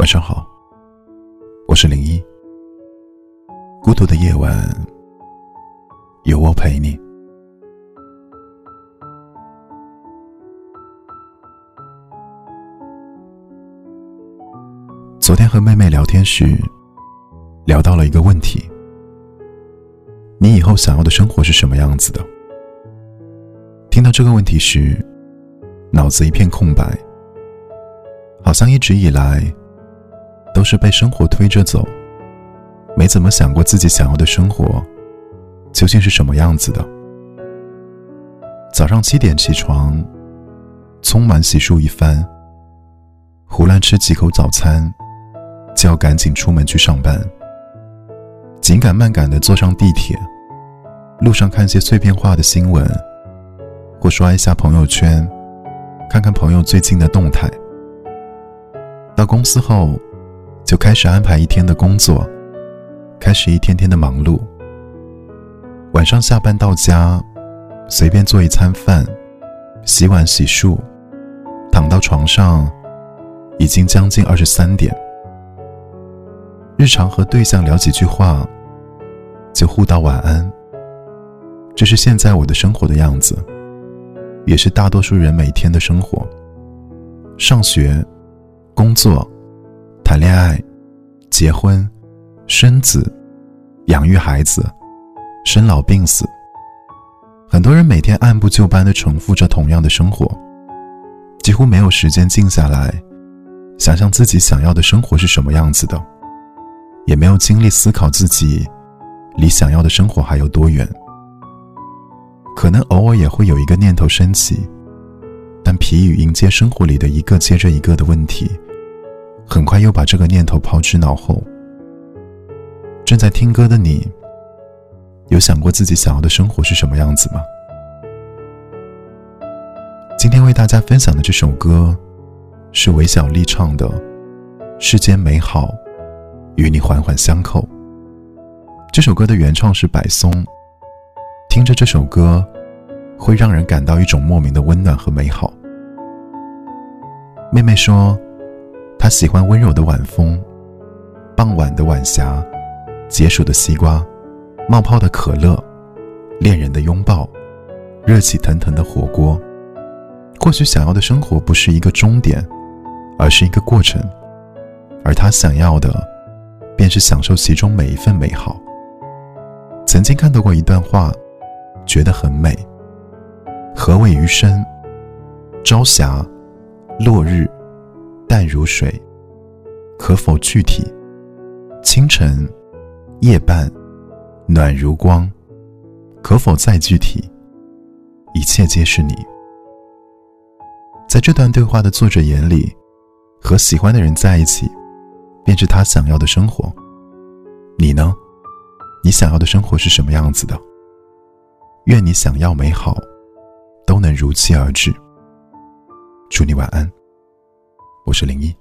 晚上好，我是零一。孤独的夜晚，有我陪你。昨天和妹妹聊天时，聊到了一个问题：你以后想要的生活是什么样子的？听到这个问题时，脑子一片空白，好像一直以来都是被生活推着走，没怎么想过自己想要的生活究竟是什么样子的。早上七点起床，匆忙洗漱一番，胡乱吃几口早餐，就要赶紧出门去上班。紧赶慢赶的坐上地铁，路上看些碎片化的新闻，或刷一下朋友圈。看看朋友最近的动态。到公司后，就开始安排一天的工作，开始一天天的忙碌。晚上下班到家，随便做一餐饭，洗碗洗漱，躺到床上，已经将近二十三点。日常和对象聊几句话，就互道晚安。这是现在我的生活的样子。也是大多数人每天的生活。上学、工作、谈恋爱、结婚、生子、养育孩子、生老病死，很多人每天按部就班的重复着同样的生活，几乎没有时间静下来，想想自己想要的生活是什么样子的，也没有精力思考自己离想要的生活还有多远。可能偶尔也会有一个念头升起，但疲于迎接生活里的一个接着一个的问题，很快又把这个念头抛之脑后。正在听歌的你，有想过自己想要的生活是什么样子吗？今天为大家分享的这首歌，是韦小丽唱的《世间美好与你环环相扣》。这首歌的原创是柏松。听着这首歌，会让人感到一种莫名的温暖和美好。妹妹说，喜欢温柔的晚风，傍晚的晚霞，解暑的西瓜，冒泡的可乐，恋人的拥抱，热气腾腾的火锅。或许想要的生活不是一个终点，而是一个过程，而他想要的，便是享受其中每一份美好。曾经看到过一段话。觉得很美。何谓余生？朝霞、落日、淡如水，可否具体？清晨、夜半、暖如光，可否再具体？一切皆是你。在这段对话的作者眼里，和喜欢的人在一起，便是他想要的生活。你呢？你想要的生活是什么样子的？愿你想要美好，都能如期而至。祝你晚安，我是林一。